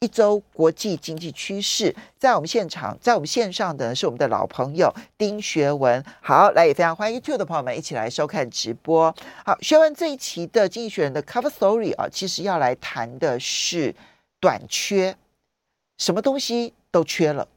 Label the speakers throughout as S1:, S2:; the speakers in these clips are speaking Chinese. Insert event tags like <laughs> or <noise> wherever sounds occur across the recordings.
S1: 一周国际经济趋势，在我们现场，在我们线上的是我们的老朋友丁学文。好，来也非常欢迎 YouTube 的朋友们一起来收看直播。好，学文这一期的《经济学人》的 Cover Story 啊，其实要来谈的是短缺，什么东西都缺了。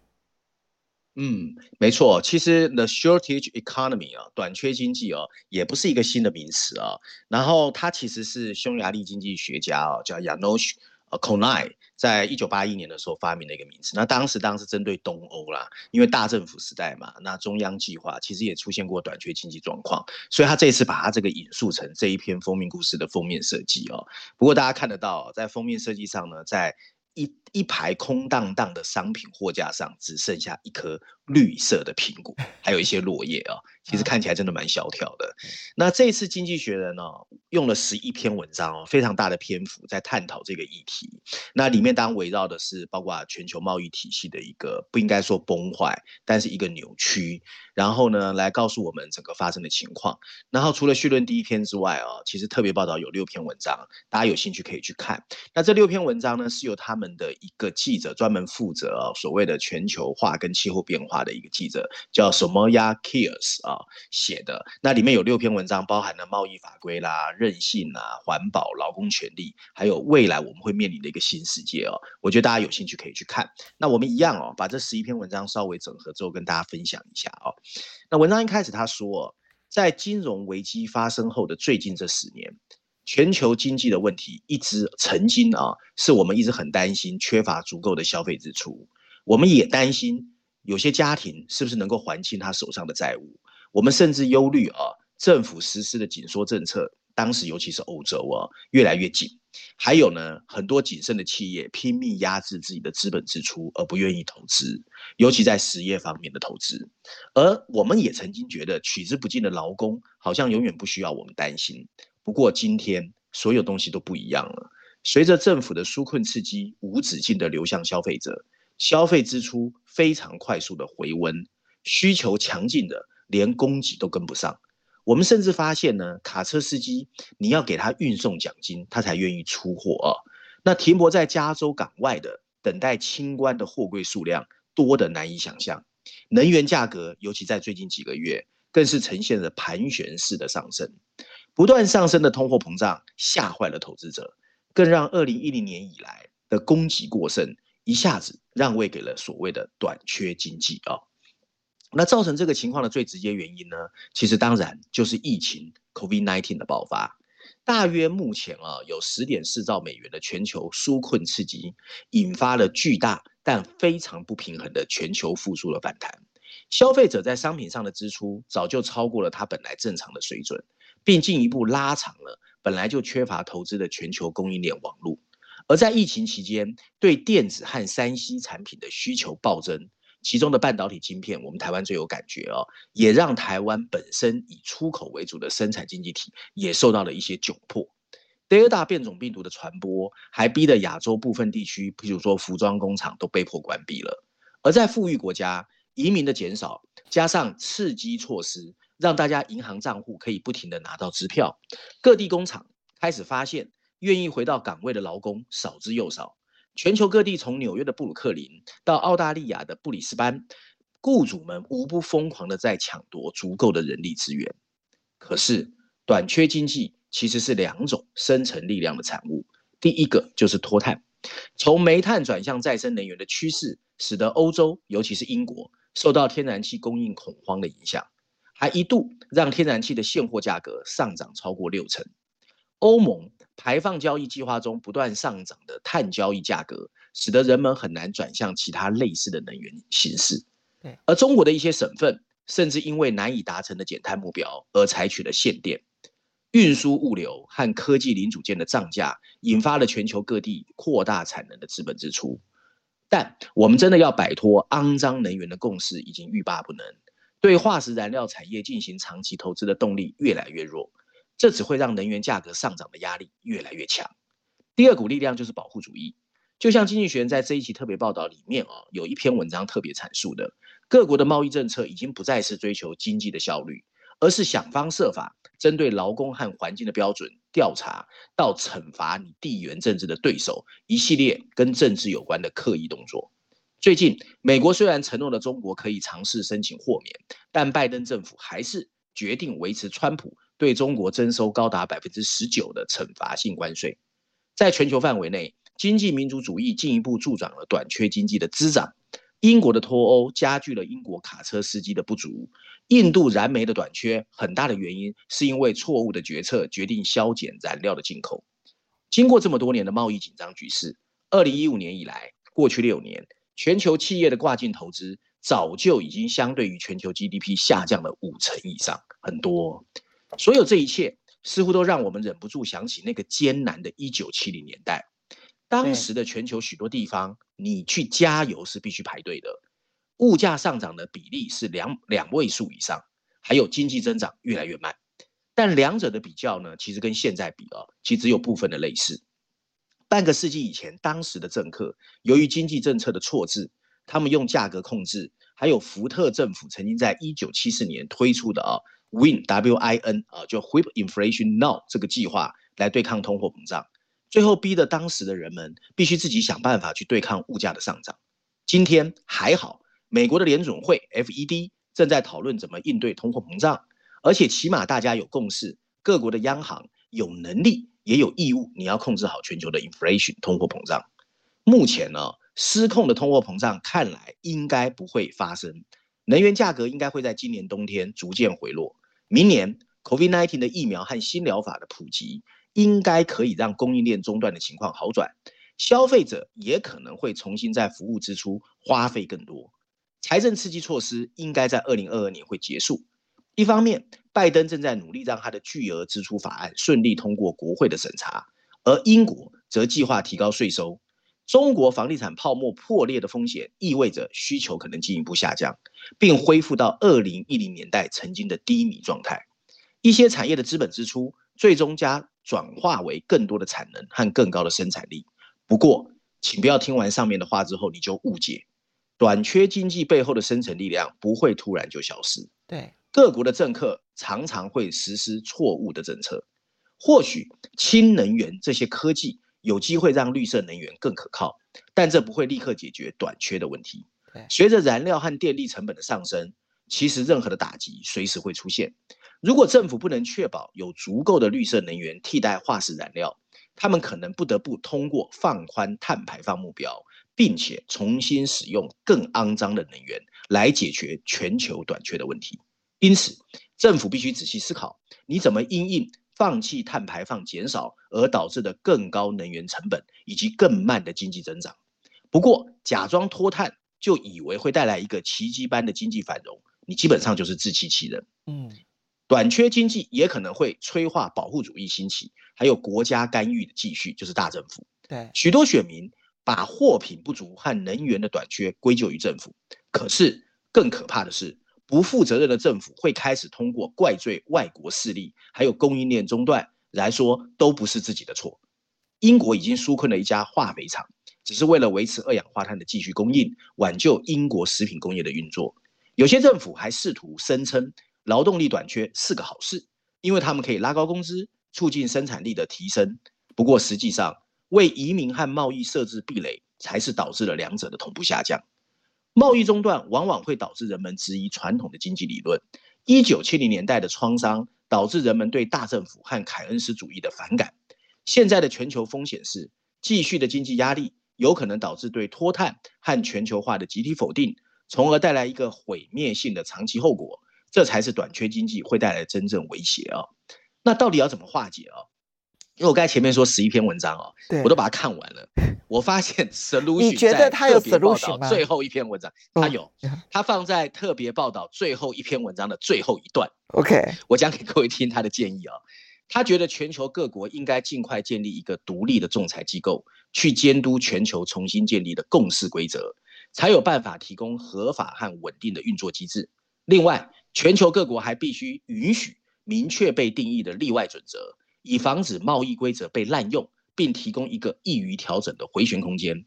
S2: 嗯，没错，其实 The Shortage Economy 啊，短缺经济啊，也不是一个新的名词啊。然后它其实是匈牙利经济学家啊，叫 János 呃，Kornai 在一九八一年的时候发明了一个名词。那当时当时针对东欧啦，因为大政府时代嘛，那中央计划其实也出现过短缺经济状况，所以他这次把他这个引述成这一篇封面故事的封面设计哦。不过大家看得到，在封面设计上呢，在一一排空荡荡的商品货架上，只剩下一颗绿色的苹果，<laughs> 还有一些落叶啊、哦。其实看起来真的蛮萧条的。那这一次《经济学人》呢，用了十一篇文章哦，非常大的篇幅在探讨这个议题。那里面当然围绕的是包括全球贸易体系的一个不应该说崩坏，但是一个扭曲。然后呢，来告诉我们整个发生的情况。然后除了绪论第一篇之外哦，其实特别报道有六篇文章，大家有兴趣可以去看。那这六篇文章呢，是由他们的一个记者专门负责哦，所谓的全球化跟气候变化的一个记者，叫 Soumya Keyes 啊。写的那里面有六篇文章，包含了贸易法规啦、韧性啊、环保、劳工权利，还有未来我们会面临的一个新世界哦。我觉得大家有兴趣可以去看。那我们一样哦，把这十一篇文章稍微整合之后，跟大家分享一下哦。那文章一开始他说，在金融危机发生后的最近这十年，全球经济的问题一直曾经啊，是我们一直很担心缺乏足够的消费支出，我们也担心有些家庭是不是能够还清他手上的债务。我们甚至忧虑啊，政府实施的紧缩政策，当时尤其是欧洲啊，越来越紧。还有呢，很多谨慎的企业拼命压制自己的资本支出，而不愿意投资，尤其在实业方面的投资。而我们也曾经觉得取之不尽的劳工，好像永远不需要我们担心。不过今天，所有东西都不一样了。随着政府的纾困刺激无止境地流向消费者，消费支出非常快速的回温，需求强劲的。连供给都跟不上，我们甚至发现呢，卡车司机你要给他运送奖金，他才愿意出货啊。那停泊在加州港外的等待清关的货柜数量多得难以想象。能源价格，尤其在最近几个月，更是呈现了盘旋式的上升。不断上升的通货膨胀吓坏了投资者，更让二零一零年以来的供给过剩一下子让位给了所谓的短缺经济啊。那造成这个情况的最直接原因呢，其实当然就是疫情 COVID-19 的爆发。大约目前啊，有十点四兆美元的全球纾困刺激，引发了巨大但非常不平衡的全球复苏的反弹。消费者在商品上的支出早就超过了他本来正常的水准，并进一步拉长了本来就缺乏投资的全球供应链网络。而在疫情期间，对电子和三 C 产品的需求暴增。其中的半导体晶片，我们台湾最有感觉哦，也让台湾本身以出口为主的生产经济体也受到了一些窘迫。德尔塔变种病毒的传播，还逼得亚洲部分地区，譬如说服装工厂都被迫关闭了。而在富裕国家，移民的减少，加上刺激措施，让大家银行账户可以不停地拿到支票，各地工厂开始发现，愿意回到岗位的劳工少之又少。全球各地，从纽约的布鲁克林到澳大利亚的布里斯班，雇主们无不疯狂的在抢夺足够的人力资源。可是，短缺经济其实是两种生成力量的产物。第一个就是脱碳，从煤炭转向再生能源的趋势，使得欧洲，尤其是英国，受到天然气供应恐慌的影响，还一度让天然气的现货价格上涨超过六成。欧盟排放交易计划中不断上涨的碳交易价格，使得人们很难转向其他类似的能源形式。而中国的一些省份甚至因为难以达成的减碳目标而采取了限电。运输物流和科技零组件的涨价，引发了全球各地扩大产能的资本支出。但我们真的要摆脱肮脏能源的共识已经欲罢不能，对化石燃料产业进行长期投资的动力越来越弱。这只会让能源价格上涨的压力越来越强。第二股力量就是保护主义，就像经济学人在这一期特别报道里面啊，有一篇文章特别阐述的，各国的贸易政策已经不再是追求经济的效率，而是想方设法针对劳工和环境的标准调查，到惩罚你地缘政治的对手，一系列跟政治有关的刻意动作。最近，美国虽然承诺了中国可以尝试申请豁免，但拜登政府还是决定维持川普对中国征收高达百分之十九的惩罚性关税。在全球范围内，经济民主主义进一步助长了短缺经济的滋长。英国的脱欧加剧了英国卡车司机的不足。印度燃煤的短缺，很大的原因是因为错误的决策决定削减燃料的进口。经过这么多年的贸易紧张局势，二零一五年以来，过去六年。全球企业的跨境投资早就已经相对于全球 GDP 下降了五成以上，很多。所有这一切似乎都让我们忍不住想起那个艰难的一九七零年代。当时的全球许多地方，你去加油是必须排队的，物价上涨的比例是两两位数以上，还有经济增长越来越慢。但两者的比较呢，其实跟现在比啊，其实有部分的类似。半个世纪以前，当时的政客由于经济政策的错置，他们用价格控制，还有福特政府曾经在一九七四年推出的啊 Win W I N 啊，就 Whip Inflation Now 这个计划来对抗通货膨胀，最后逼得当时的人们必须自己想办法去对抗物价的上涨。今天还好，美国的联准会 FED 正在讨论怎么应对通货膨胀，而且起码大家有共识，各国的央行有能力。也有义务，你要控制好全球的 inflation 通货膨胀。目前呢，失控的通货膨胀看来应该不会发生，能源价格应该会在今年冬天逐渐回落。明年 COVID-19 的疫苗和新疗法的普及，应该可以让供应链中断的情况好转，消费者也可能会重新在服务支出花费更多。财政刺激措施应该在二零二二年会结束。一方面，拜登正在努力让他的巨额支出法案顺利通过国会的审查，而英国则计划提高税收。中国房地产泡沫破裂的风险意味着需求可能进一步下降，并恢复到二零一零年代曾经的低迷状态。一些产业的资本支出最终将转化为更多的产能和更高的生产力。不过，请不要听完上面的话之后你就误解，短缺经济背后的深层力量不会突然就消失。
S1: 对。
S2: 各国的政客常常会实施错误的政策，或许氢能源这些科技有机会让绿色能源更可靠，但这不会立刻解决短缺的问题。随着燃料和电力成本的上升，其实任何的打击随时会出现。如果政府不能确保有足够的绿色能源替代化石燃料，他们可能不得不通过放宽碳排放目标，并且重新使用更肮脏的能源来解决全球短缺的问题。因此，政府必须仔细思考，你怎么因应放弃碳排放减少而导致的更高能源成本以及更慢的经济增长。不过，假装脱碳就以为会带来一个奇迹般的经济繁荣，你基本上就是自欺欺人。嗯，短缺经济也可能会催化保护主义兴起，还有国家干预的继续，就是大政府。对，许多选民把货品不足和能源的短缺归咎于政府，可是更可怕的是。不负责任的政府会开始通过怪罪外国势力，还有供应链中断来说都不是自己的错。英国已经纾困了一家化肥厂，只是为了维持二氧化碳的继续供应，挽救英国食品工业的运作。有些政府还试图声称劳动力短缺是个好事，因为他们可以拉高工资，促进生产力的提升。不过实际上，为移民和贸易设置壁垒，才是导致了两者的同步下降。贸易中断往往会导致人们质疑传统的经济理论。一九七零年代的创伤导致人们对大政府和凯恩斯主义的反感。现在的全球风险是，继续的经济压力有可能导致对脱碳和全球化的集体否定，从而带来一个毁灭性的长期后果。这才是短缺经济会带来真正威胁啊！那到底要怎么化解啊？因为我刚才前面说十一篇文章哦，我都把它看完了。<laughs> 我发现 <laughs> solution
S1: 你觉得他有 solution
S2: 最后一篇文章，他有，他放在特别报道最后一篇文章的最后一段。OK，<laughs> 我讲给各位听他的建议啊。他觉得全球各国应该尽快建立一个独立的仲裁机构，去监督全球重新建立的共识规则，才有办法提供合法和稳定的运作机制。另外，全球各国还必须允许。明确被定义的例外准则，以防止贸易规则被滥用，并提供一个易于调整的回旋空间。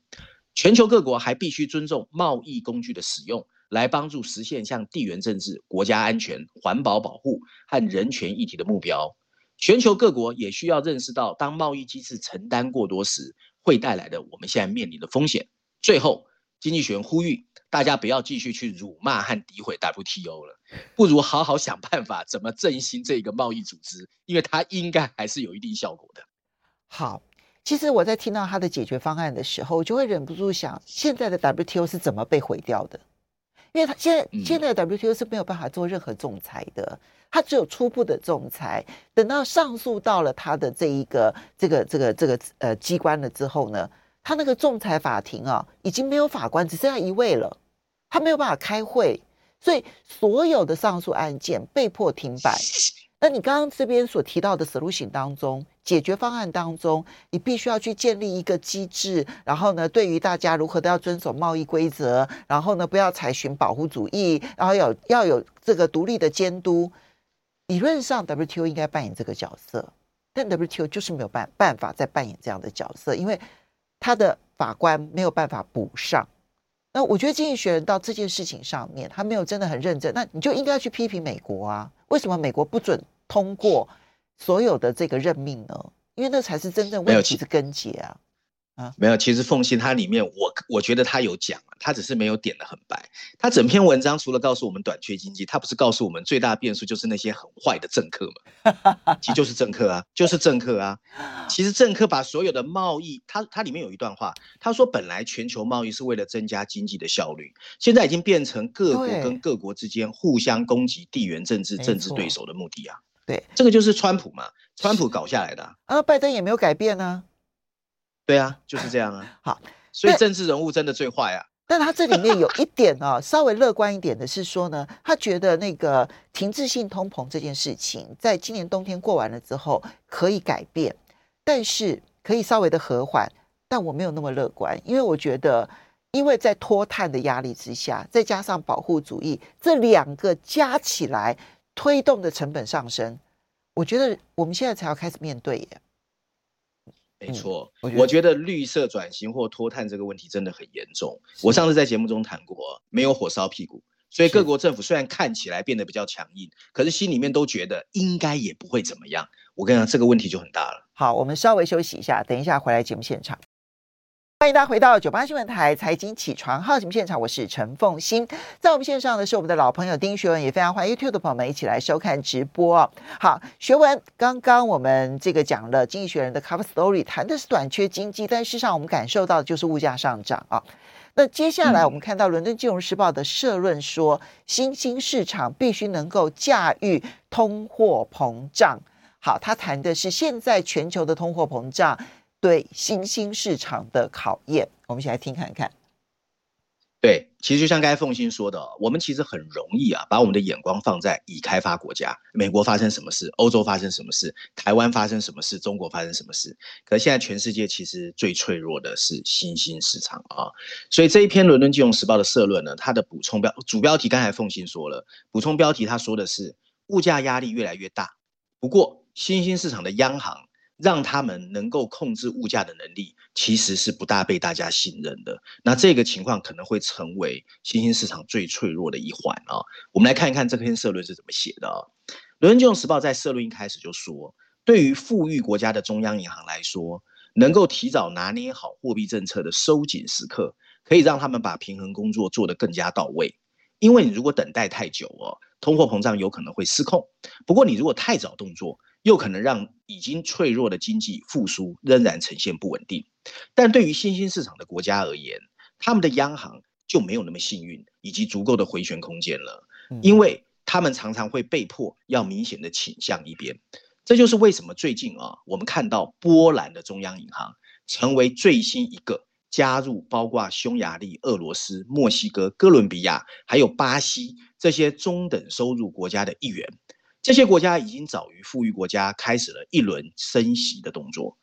S2: 全球各国还必须尊重贸易工具的使用，来帮助实现像地缘政治、国家安全、环保保护和人权议题的目标。全球各国也需要认识到，当贸易机制承担过多时，会带来的我们现在面临的风险。最后，经济学人呼吁大家不要继续去辱骂和诋毁 WTO 了，不如好好想办法怎么振兴这个贸易组织，因为它应该还是有一定效果的。
S1: 好，其实我在听到他的解决方案的时候，我就会忍不住想，现在的 WTO 是怎么被毁掉的？因为他现在现在的 WTO 是没有办法做任何仲裁的，他只有初步的仲裁，等到上诉到了他的这一个这个这个这个呃机关了之后呢？他那个仲裁法庭啊，已经没有法官，只剩下一位了。他没有办法开会，所以所有的上诉案件被迫停摆。<laughs> 那你刚刚这边所提到的 solution 当中，解决方案当中，你必须要去建立一个机制，然后呢，对于大家如何都要遵守贸易规则，然后呢，不要采寻保护主义，然后有要有这个独立的监督。理论上，WTO 应该扮演这个角色，但 WTO 就是没有办办法再扮演这样的角色，因为。他的法官没有办法补上，那我觉得经济学人到这件事情上面，他没有真的很认真，那你就应该去批评美国啊，为什么美国不准通过所有的这个任命呢？因为那才是真正问题的根结啊。啊，
S2: 没有，其实凤信它里面我，我我觉得他有讲，他只是没有点的很白。他整篇文章除了告诉我们短缺经济，他不是告诉我们最大变数就是那些很坏的政客嘛？<laughs> 其实就是政客啊，就是政客啊。其实政客把所有的贸易，他他里面有一段话，他说本来全球贸易是为了增加经济的效率，现在已经变成各国跟各国之间互相攻击地缘政治政治对手的目的啊。
S1: 对，
S2: 这个就是川普嘛，川普搞下来的啊。
S1: 啊，拜登也没有改变呢。
S2: 对啊，就是这样啊。<laughs>
S1: 好，
S2: 所以政治人物真的最坏啊。
S1: 但他这里面有一点啊，稍微乐观一点的是说呢，他觉得那个停滞性通膨这件事情，在今年冬天过完了之后可以改变，但是可以稍微的和缓。但我没有那么乐观，因为我觉得，因为在脱碳的压力之下，再加上保护主义，这两个加起来推动的成本上升，我觉得我们现在才要开始面对耶。
S2: 没错，我觉得绿色转型或脱碳这个问题真的很严重。我上次在节目中谈过，没有火烧屁股，所以各国政府虽然看起来变得比较强硬，可是心里面都觉得应该也不会怎么样。我跟你讲，这个问题就很大了。
S1: 好，我们稍微休息一下，等一下回来节目现场。欢迎大家回到九八新闻台财经起床号节目现场，我是陈凤欣。在我们线上的是我们的老朋友丁学文，也非常欢迎 YouTube 的朋友们一起来收看直播。好，学文，刚刚我们这个讲了经济学人的 Cover Story，谈的是短缺经济，但事实上我们感受到的就是物价上涨啊。那接下来我们看到伦敦金融时报的社论说，新兴市场必须能够驾驭通货膨胀。好，他谈的是现在全球的通货膨胀。对新兴市场的考验，我们一起来听看看。
S2: 对，其实就像刚才凤欣说的，我们其实很容易啊，把我们的眼光放在已开发国家，美国发生什么事，欧洲发生什么事，台湾发生什么事，中国发生什么事。可是现在全世界其实最脆弱的是新兴市场啊，所以这一篇《伦敦金融时报》的社论呢，它的补充标主标题刚才凤欣说了，补充标题他说的是物价压力越来越大，不过新兴市场的央行。让他们能够控制物价的能力，其实是不大被大家信任的。那这个情况可能会成为新兴市场最脆弱的一环啊。我们来看一看这篇社论是怎么写的啊。《伦敦金融时报》在社论一开始就说，对于富裕国家的中央银行来说，能够提早拿捏好货币政策的收紧时刻，可以让他们把平衡工作做得更加到位。因为你如果等待太久哦，通货膨胀有可能会失控。不过你如果太早动作，又可能让已经脆弱的经济复苏仍然呈现不稳定，但对于新兴市场的国家而言，他们的央行就没有那么幸运以及足够的回旋空间了，因为他们常常会被迫要明显的倾向一边。这就是为什么最近啊，我们看到波兰的中央银行成为最新一个加入包括匈牙利、俄罗斯、墨西哥、哥伦比亚还有巴西这些中等收入国家的一员。这些国家已经早于富裕国家开始了一轮升息的动作。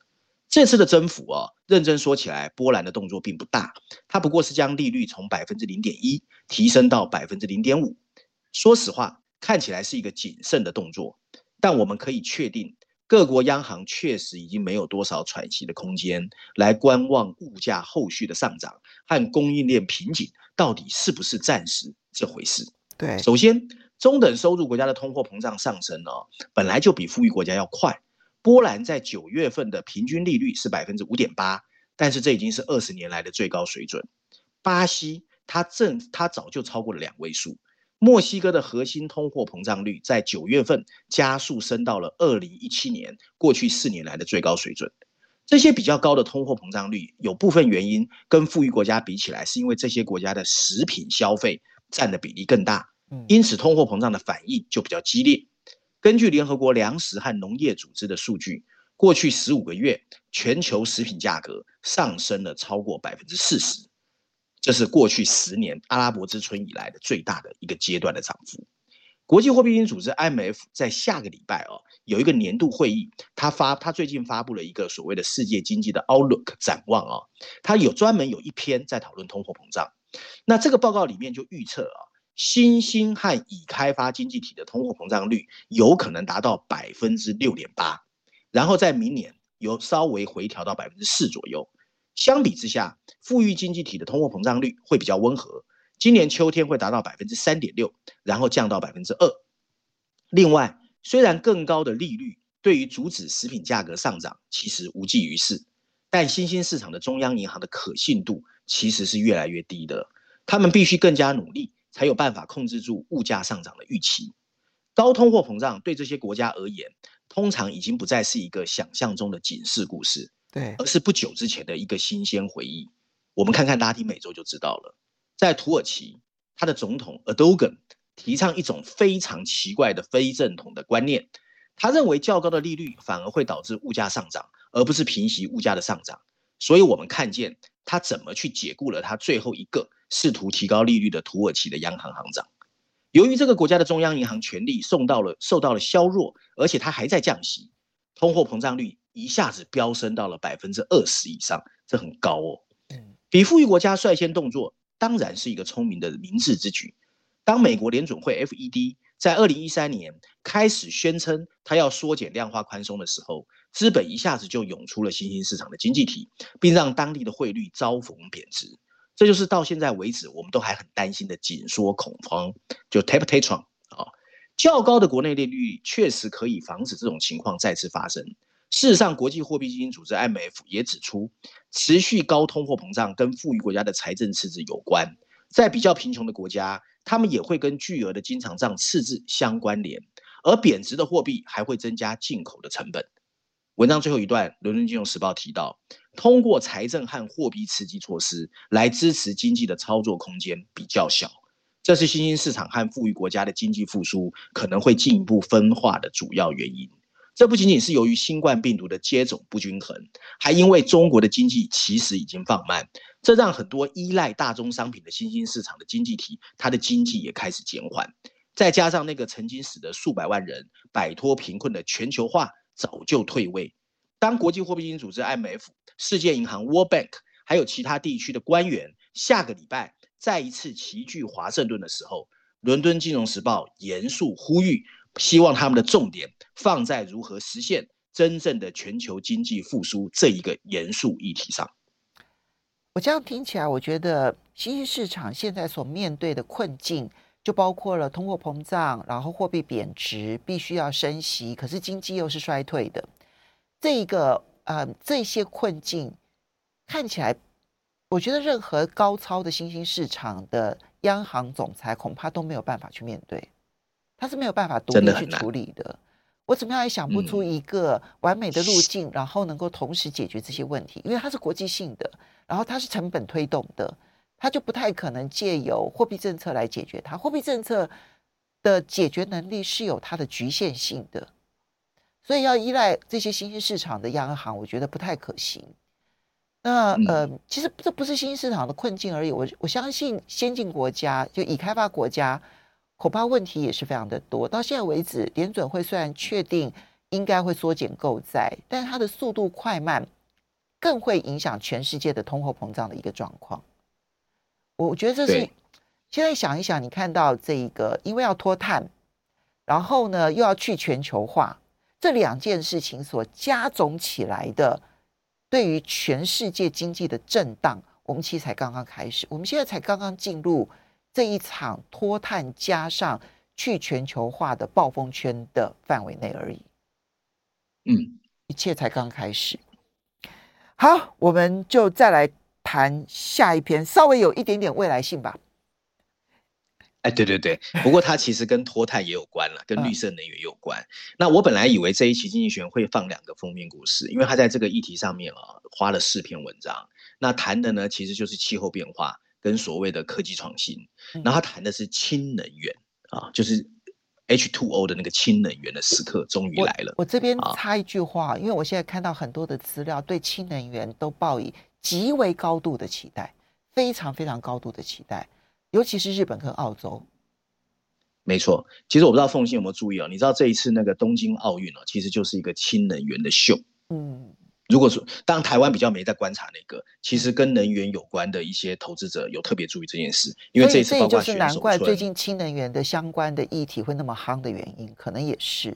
S2: 这次的增幅啊，认真说起来，波兰的动作并不大，它不过是将利率从百分之零点一提升到百分之零点五。说实话，看起来是一个谨慎的动作。但我们可以确定，各国央行确实已经没有多少喘息的空间，来观望物价后续的上涨和供应链瓶颈到底是不是暂时这回事。
S1: 对，
S2: 首先，中等收入国家的通货膨胀上升呢，本来就比富裕国家要快。波兰在九月份的平均利率是百分之五点八，但是这已经是二十年来的最高水准。巴西它正它早就超过了两位数。墨西哥的核心通货膨胀率在九月份加速升到了二零一七年过去四年来的最高水准。这些比较高的通货膨胀率有部分原因跟富裕国家比起来，是因为这些国家的食品消费占的比例更大，因此通货膨胀的反应就比较激烈。根据联合国粮食和农业组织的数据，过去十五个月全球食品价格上升了超过百分之四十。这是过去十年阿拉伯之春以来的最大的一个阶段的涨幅。国际货币基金组织 IMF 在下个礼拜哦有一个年度会议，他发他最近发布了一个所谓的世界经济的 Outlook 展望啊，他有专门有一篇在讨论通货膨胀。那这个报告里面就预测啊，新兴和已开发经济体的通货膨胀率有可能达到百分之六点八，然后在明年有稍微回调到百分之四左右。相比之下，富裕经济体的通货膨胀率会比较温和，今年秋天会达到百分之三点六，然后降到百分之二。另外，虽然更高的利率对于阻止食品价格上涨其实无济于事，但新兴市场的中央银行的可信度其实是越来越低的，他们必须更加努力，才有办法控制住物价上涨的预期。高通货膨胀对这些国家而言，通常已经不再是一个想象中的警示故事。
S1: 对，
S2: 而是不久之前的一个新鲜回忆。我们看看拉丁美洲就知道了。在土耳其，他的总统 Erdogan 提倡一种非常奇怪的非正统的观念。他认为较高的利率反而会导致物价上涨，而不是平息物价的上涨。所以，我们看见他怎么去解雇了他最后一个试图提高利率的土耳其的央行行长。由于这个国家的中央银行权力受到了受到了削弱，而且它还在降息，通货膨胀率。一下子飙升到了百分之二十以上，这很高哦。比富裕国家率先动作，当然是一个聪明的明智之举。当美国联准会 FED 在二零一三年开始宣称它要缩减量化宽松的时候，资本一下子就涌出了新兴市场的经济体，并让当地的汇率遭逢贬值。这就是到现在为止我们都还很担心的紧缩恐慌，就 taper tantrum 啊。较高的国内利率确实可以防止这种情况再次发生。事实上，国际货币基金组织 IMF 也指出，持续高通货膨胀跟富裕国家的财政赤字有关。在比较贫穷的国家，他们也会跟巨额的经常账赤字相关联，而贬值的货币还会增加进口的成本。文章最后一段，伦敦金融时报提到，通过财政和货币刺激措施来支持经济的操作空间比较小，这是新兴市场和富裕国家的经济复苏可能会进一步分化的主要原因。这不仅仅是由于新冠病毒的接种不均衡，还因为中国的经济其实已经放慢，这让很多依赖大宗商品的新兴市场的经济体，它的经济也开始减缓。再加上那个曾经使得数百万人摆脱贫困的全球化早就退位。当国际货币基金组织 IMF、世界银行 World Bank 还有其他地区的官员下个礼拜再一次齐聚华盛顿的时候，伦敦金融时报严肃呼吁。希望他们的重点放在如何实现真正的全球经济复苏这一个严肃议题上。
S1: 我这样听起来，我觉得新兴市场现在所面对的困境，就包括了通货膨胀，然后货币贬值，必须要升息，可是经济又是衰退的。这一个呃，这些困境看起来，我觉得任何高超的新兴市场的央行总裁恐怕都没有办法去面对。他是没有办法独立去处理的，的我怎么样也想不出一个完美的路径，嗯、然后能够同时解决这些问题，因为它是国际性的，然后它是成本推动的，它就不太可能借由货币政策来解决它。货币政策的解决能力是有它的局限性的，所以要依赖这些新兴市场的央行，我觉得不太可行。那呃，其实这不是新兴市场的困境而已，我我相信先进国家就已开发国家。恐怕问题也是非常的多。到现在为止，联准会虽然确定应该会缩减购债，但它的速度快慢更会影响全世界的通货膨胀的一个状况。我觉得这是现在想一想，你看到这一个，因为要脱碳，然后呢又要去全球化，这两件事情所加总起来的，对于全世界经济的震荡，我们其实才刚刚开始，我们现在才刚刚进入这一场脱碳加上去全球化的暴风圈的范围内而已。
S2: 嗯，
S1: 一切才刚开始。好，我们就再来谈下一篇，稍微有一点点未来性吧。
S2: 哎，对对对，不过它其实跟脱碳也有关了，跟绿色能源有关。那我本来以为这一期经济学人会放两个封面故事，因为他在这个议题上面啊花了四篇文章。那谈的呢，其实就是气候变化跟所谓的科技创新。然后他谈的是氢能源啊，就是 H2O 的那个氢能源的时刻终于来了。
S1: 我，我这边插一句话，因为我现在看到很多的资料，对氢能源都抱以极为高度的期待，非常非常高度的期待。尤其是日本跟澳洲，
S2: 没错。其实我不知道凤信有没有注意哦，你知道这一次那个东京奥运哦，其实就是一个氢能源的秀。嗯，如果说当然台湾比较没在观察那个，其实跟能源有关的一些投资者有特别注意这件事，因为这一次
S1: 就是难怪最近氢能源的相关的议题会那么夯的原因，可能也是。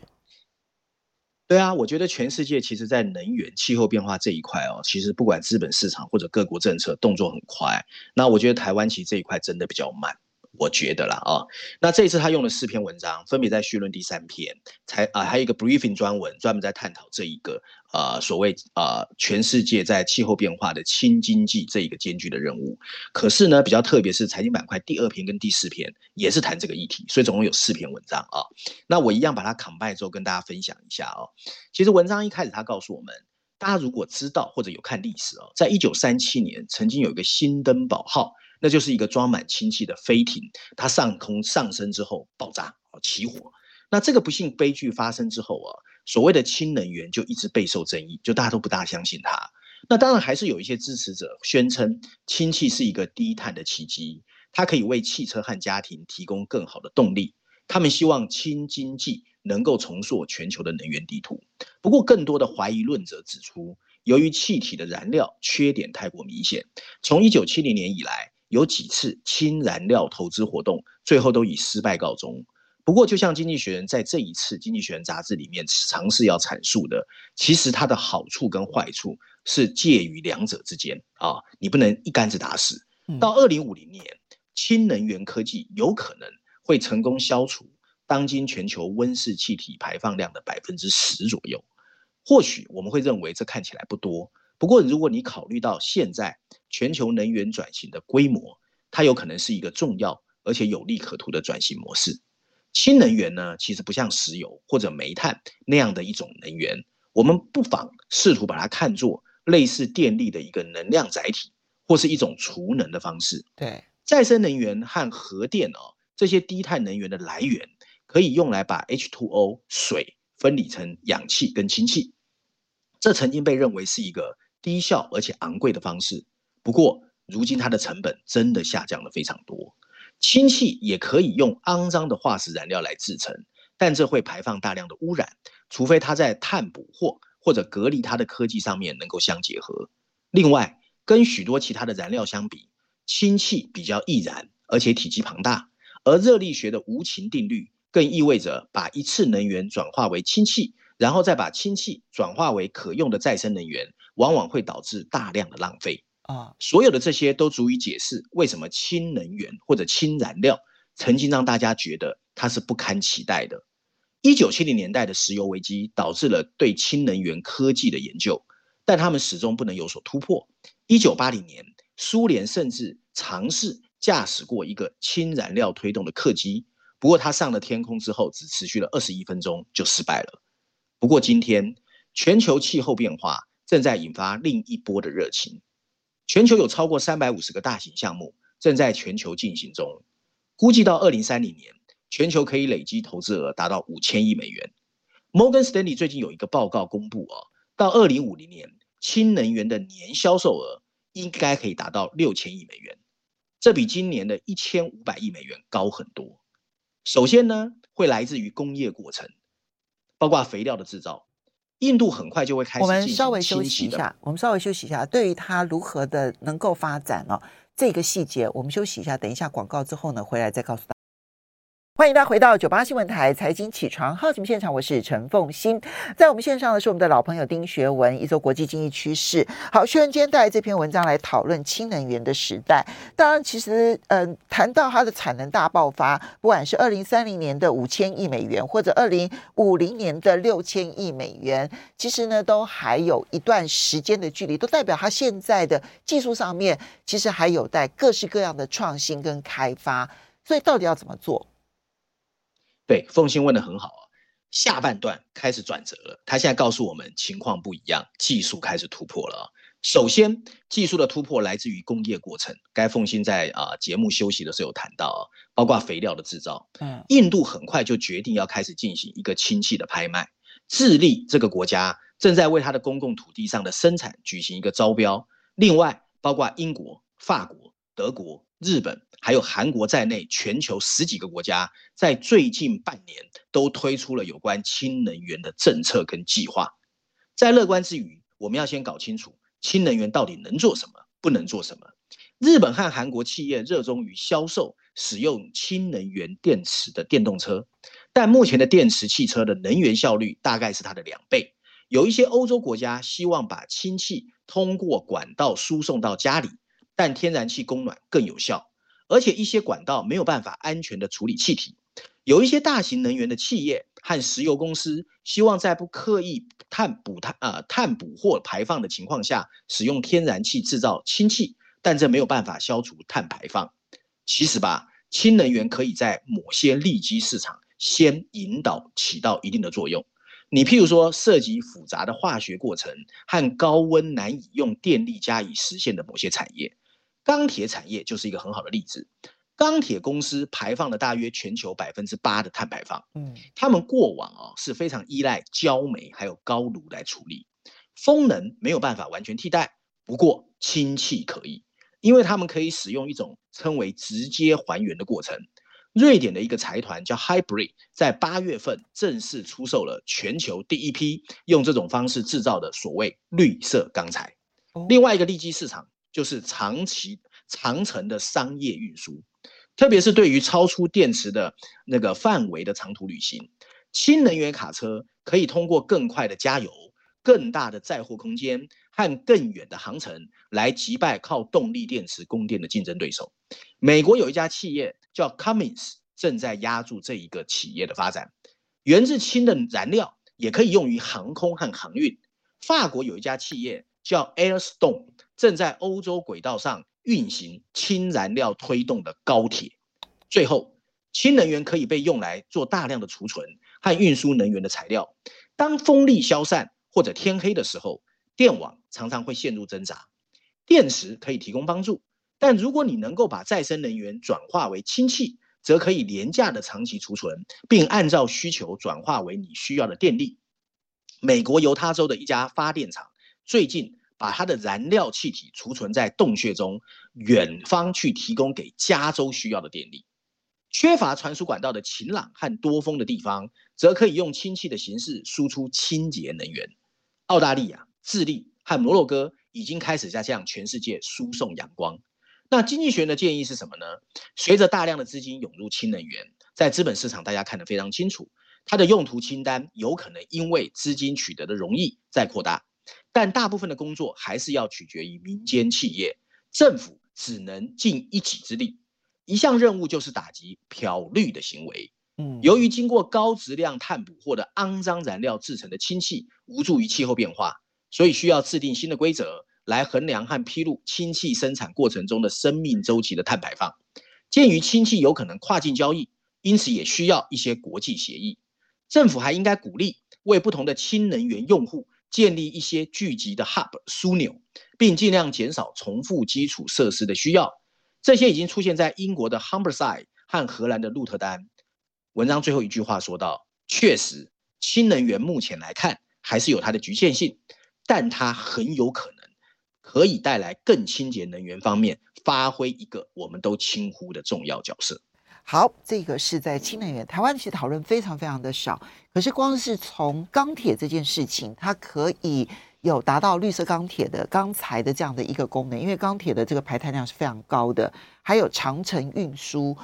S2: 对啊，我觉得全世界其实，在能源、气候变化这一块哦，其实不管资本市场或者各国政策动作很快。那我觉得台湾其实这一块真的比较慢。我觉得啦啊、那这一次他用了四篇文章，分别在序论第三篇，才啊还有一个 briefing 专文，专门在探讨这一个呃所谓呃全世界在气候变化的氢经济这一个艰巨的任务。可是呢，比较特别是财经板块第二篇跟第四篇也是谈这个议题，所以总共有四篇文章啊、那我一样把它 combine 之后跟大家分享一下哦。其实文章一开始他告诉我们，大家如果知道或者有看历史哦，在一九三七年曾经有一个新登堡号。那就是一个装满氢气的飞艇，它上空上升之后爆炸，起火。那这个不幸悲剧发生之后啊，所谓的氢能源就一直备受争议，就大家都不大相信它。那当然还是有一些支持者宣称氢气是一个低碳的奇迹，它可以为汽车和家庭提供更好的动力。他们希望氢经济能够重塑全球的能源地图。不过，更多的怀疑论者指出，由于气体的燃料缺点太过明显，从一九七零年以来。有几次氢燃料投资活动，最后都以失败告终。不过，就像《经济学人》在这一次《经济学人》杂志里面尝试要阐述的，其实它的好处跟坏处是介于两者之间啊，你不能一竿子打死。到二零五零年，氢能源科技有可能会成功消除当今全球温室气体排放量的百分之十左右。或许我们会认为这看起来不多。不过，如果你考虑到现在全球能源转型的规模，它有可能是一个重要而且有利可图的转型模式。氢能源呢，其实不像石油或者煤炭那样的一种能源，我们不妨试图把它看作类似电力的一个能量载体，或是一种储能的方式。
S1: 对，
S2: 再生能源和核电哦，这些低碳能源的来源，可以用来把 H2O 水分离成氧气跟氢气。这曾经被认为是一个。低效而且昂贵的方式，不过如今它的成本真的下降了非常多。氢气也可以用肮脏的化石燃料来制成，但这会排放大量的污染，除非它在碳捕获或者隔离它的科技上面能够相结合。另外，跟许多其他的燃料相比，氢气比较易燃，而且体积庞大，而热力学的无情定律更意味着把一次能源转化为氢气，然后再把氢气转化为可用的再生能源。往往会导致大量的浪费啊！所有的这些都足以解释为什么氢能源或者氢燃料曾经让大家觉得它是不堪期待的。一九七零年代的石油危机导致了对氢能源科技的研究，但他们始终不能有所突破。一九八零年，苏联甚至尝试驾驶过一个氢燃料推动的客机，不过它上了天空之后只持续了二十一分钟就失败了。不过今天，全球气候变化。正在引发另一波的热情，全球有超过三百五十个大型项目正在全球进行中，估计到二零三零年，全球可以累积投资额达到五千亿美元。Morgan Stanley 最近有一个报告公布哦，到二零五零年，氢能源的年销售额应该可以达到六千亿美元，这比今年的一千五百亿美元高很多。首先呢，会来自于工业过程，包括肥料的制造。印度很快就会开始。
S1: 我们稍微休息一下，我们稍微休息一下。对于它如何的能够发展哦，这个细节我们休息一下。等一下广告之后呢，回来再告诉大家。欢迎大家回到九八新闻台财经起床号节目现场，我是陈凤欣，在我们线上的是我们的老朋友丁学文，一周国际经济趋势。好，学文今天带来这篇文章来讨论氢能源的时代。当然，其实嗯、呃，谈到它的产能大爆发，不管是二零三零年的五千亿美元，或者二零五零年的六千亿美元，其实呢，都还有一段时间的距离，都代表它现在的技术上面其实还有待各式各样的创新跟开发。所以，到底要怎么做？
S2: 对，凤新问的很好啊。下半段开始转折了，他现在告诉我们情况不一样，技术开始突破了啊。首先，技术的突破来自于工业过程。该奉新在啊节目休息的时候有谈到啊，包括肥料的制造。嗯，印度很快就决定要开始进行一个氢气的拍卖。智利这个国家正在为它的公共土地上的生产举行一个招标。另外，包括英国、法国、德国。日本还有韩国在内，全球十几个国家在最近半年都推出了有关氢能源的政策跟计划。在乐观之余，我们要先搞清楚氢能源到底能做什么，不能做什么。日本和韩国企业热衷于销售使用氢能源电池的电动车，但目前的电池汽车的能源效率大概是它的两倍。有一些欧洲国家希望把氢气通过管道输送到家里。但天然气供暖更有效，而且一些管道没有办法安全的处理气体。有一些大型能源的企业和石油公司希望在不刻意碳捕碳呃碳捕获排放的情况下，使用天然气制造氢气，但这没有办法消除碳排放。其实吧，氢能源可以在某些利基市场先引导起到一定的作用。你譬如说，涉及复杂的化学过程和高温难以用电力加以实现的某些产业。钢铁产业就是一个很好的例子，钢铁公司排放了大约全球百分之八的碳排放。嗯，他们过往啊是非常依赖焦煤还有高炉来处理，风能没有办法完全替代，不过氢气可以，因为他们可以使用一种称为直接还原的过程。瑞典的一个财团叫 Hybrid，在八月份正式出售了全球第一批用这种方式制造的所谓绿色钢材。另外一个利基市场。就是长期长程的商业运输，特别是对于超出电池的那个范围的长途旅行，氢能源卡车可以通过更快的加油、更大的载货空间和更远的航程来击败靠动力电池供电的竞争对手。美国有一家企业叫 Cummins，正在押注这一个企业的发展。源自氢的燃料也可以用于航空和航运。法国有一家企业叫 Airstone。正在欧洲轨道上运行氢燃料推动的高铁。最后，氢能源可以被用来做大量的储存和运输能源的材料。当风力消散或者天黑的时候，电网常常会陷入挣扎。电池可以提供帮助，但如果你能够把再生能源转化为氢气，则可以廉价的长期储存，并按照需求转化为你需要的电力。美国犹他州的一家发电厂最近。把它的燃料气体储存在洞穴中，远方去提供给加州需要的电力。缺乏传输管道的晴朗和多风的地方，则可以用氢气的形式输出清洁能源。澳大利亚、智利和摩洛哥已经开始在向全世界输送阳光。那经济学的建议是什么呢？随着大量的资金涌入氢能源，在资本市场大家看得非常清楚，它的用途清单有可能因为资金取得的容易再扩大。但大部分的工作还是要取决于民间企业，政府只能尽一己之力。一项任务就是打击漂绿的行为。嗯，由于经过高质量碳捕获的肮脏燃料制成的氢气无助于气候变化，所以需要制定新的规则来衡量和披露氢气生产过程中的生命周期的碳排放。鉴于氢气有可能跨境交易，因此也需要一些国际协议。政府还应该鼓励为不同的氢能源用户。建立一些聚集的 hub 枢纽，并尽量减少重复基础设施的需要。这些已经出现在英国的 Humberside 和荷兰的鹿特丹。文章最后一句话说道：“确实，氢能源目前来看还是有它的局限性，但它很有可能可以带来更清洁能源方面发挥一个我们都轻忽的重要角色。”
S1: 好，这个是在氢能源，台湾其实讨论非常非常的少。可是光是从钢铁这件事情，它可以有达到绿色钢铁的钢材的这样的一个功能，因为钢铁的这个排碳量是非常高的。还有长程运输，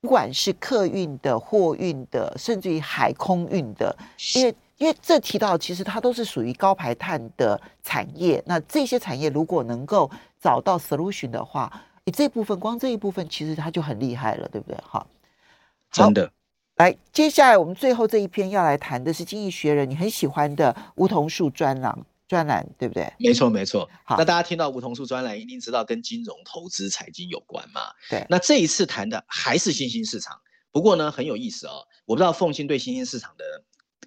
S1: 不管是客运的、货运的，甚至于海空运的，因为因为这提到其实它都是属于高排碳的产业。那这些产业如果能够找到 solution 的话，你这部分光这一部分其实它就很厉害了，对不对？哈，
S2: 真的。
S1: 来，接下来我们最后这一篇要来谈的是《经济学人》你很喜欢的梧桐树专栏。专栏对不对？
S2: 没错，没错。好，那大家听到梧桐树专栏，一定知道跟金融投资、财经有关嘛？
S1: 对。
S2: 那这一次谈的还是新兴市场，不过呢，很有意思哦。我不知道凤馨对新兴市场的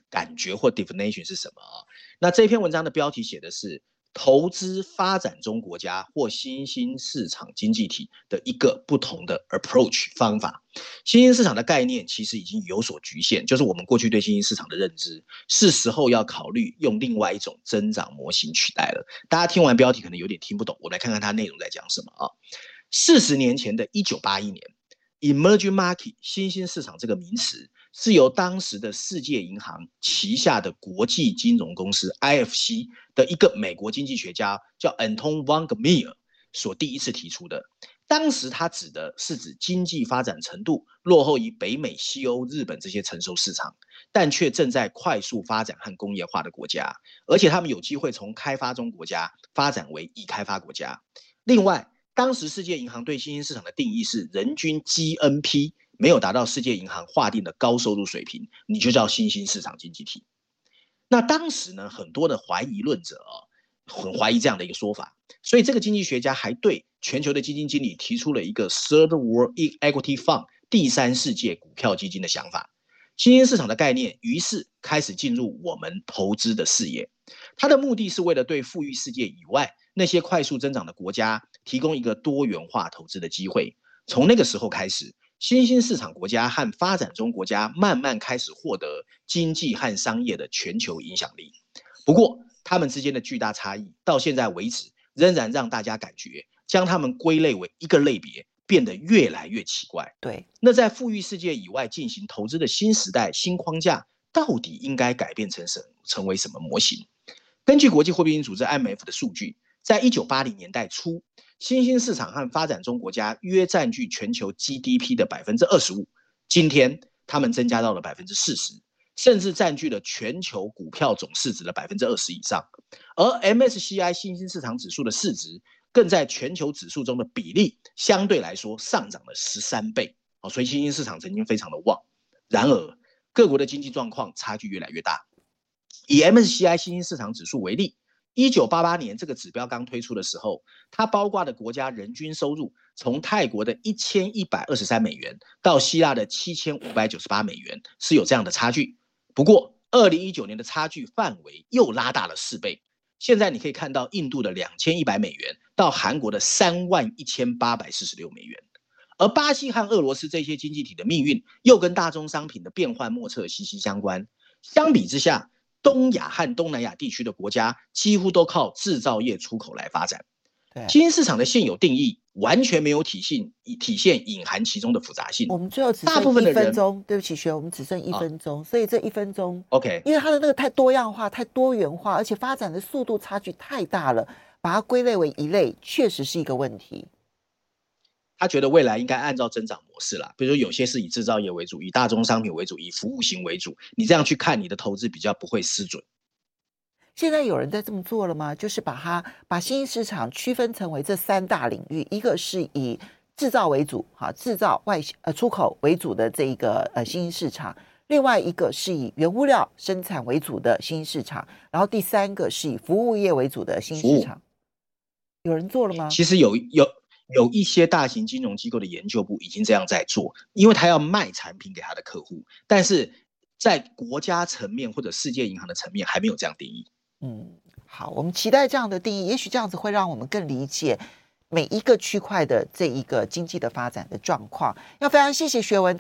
S2: 感觉或 definition 是什么啊？那这篇文章的标题写的是。投资发展中国家或新兴市场经济体的一个不同的 approach 方法。新兴市场的概念其实已经有所局限，就是我们过去对新兴市场的认知，是时候要考虑用另外一种增长模型取代了。大家听完标题可能有点听不懂，我来看看它内容在讲什么啊？四十年前的一九八一年，emerging market 新兴市场这个名词。是由当时的世界银行旗下的国际金融公司 IFC 的一个美国经济学家叫 Anton Van Gemeer 所第一次提出的。当时他指的是指经济发展程度落后于北美、西欧、日本这些成熟市场，但却正在快速发展和工业化的国家，而且他们有机会从开发中国家发展为已开发国家。另外，当时世界银行对新兴市场的定义是人均 GNP。没有达到世界银行划定的高收入水平，你就叫新兴市场经济体。那当时呢，很多的怀疑论者，很怀疑这样的一个说法，所以这个经济学家还对全球的基金经理提出了一个 Third World Equity Fund 第三世界股票基金的想法。新兴市场的概念于是开始进入我们投资的视野，它的目的是为了对富裕世界以外那些快速增长的国家提供一个多元化投资的机会。从那个时候开始。新兴市场国家和发展中国家慢慢开始获得经济和商业的全球影响力，不过他们之间的巨大差异到现在为止仍然让大家感觉将他们归类为一个类别变得越来越奇怪。
S1: 对，
S2: 那在富裕世界以外进行投资的新时代新框架到底应该改变成什成为什么模型？根据国际货币基金组织 IMF 的数据，在一九八零年代初。新兴市场和发展中国家约占据全球 GDP 的百分之二十五，今天他们增加到了百分之四十，甚至占据了全球股票总市值的百分之二十以上。而 MSCI 新兴市场指数的市值更在全球指数中的比例相对来说上涨了十三倍。哦，所以新兴市场曾经非常的旺。然而，各国的经济状况差距越来越大。以 MSCI 新兴市场指数为例。一九八八年这个指标刚推出的时候，它包括的国家人均收入从泰国的一千一百二十三美元到希腊的七千五百九十八美元，是有这样的差距。不过，二零一九年的差距范围又拉大了四倍。现在你可以看到印度的两千一百美元到韩国的三万一千八百四十六美元，而巴西和俄罗斯这些经济体的命运又跟大宗商品的变幻莫测息息相关。相比之下，东亚和东南亚地区的国家几乎都靠制造业出口来发展。
S1: 对，
S2: 新兴市场的现有定义完全没有体现体现隐含其中的复杂性。
S1: 我们最后只剩一分钟，对不起，学我们只剩一分钟，啊、所以这一分钟
S2: ，OK，
S1: 因为它的那个太多样化、太多元化，而且发展的速度差距太大了，把它归类为一类，确实是一个问题。
S2: 他觉得未来应该按照增长模式啦，比如说有些是以制造业为主，以大宗商品为主，以服务型为主。你这样去看，你的投资比较不会失准。
S1: 现在有人在这么做了吗？就是把它把新兴市场区分成为这三大领域，一个是以制造为主，哈，制造外呃出口为主的这一个呃新兴市场；另外一个是以原物料生产为主的新兴市场；然后第三个是以服务业为主的新兴市场。有人做了吗？
S2: 其实有有。有一些大型金融机构的研究部已经这样在做，因为他要卖产品给他的客户，但是在国家层面或者世界银行的层面还没有这样定义。
S1: 嗯，好，我们期待这样的定义，也许这样子会让我们更理解每一个区块的这一个经济的发展的状况。要非常谢谢学文。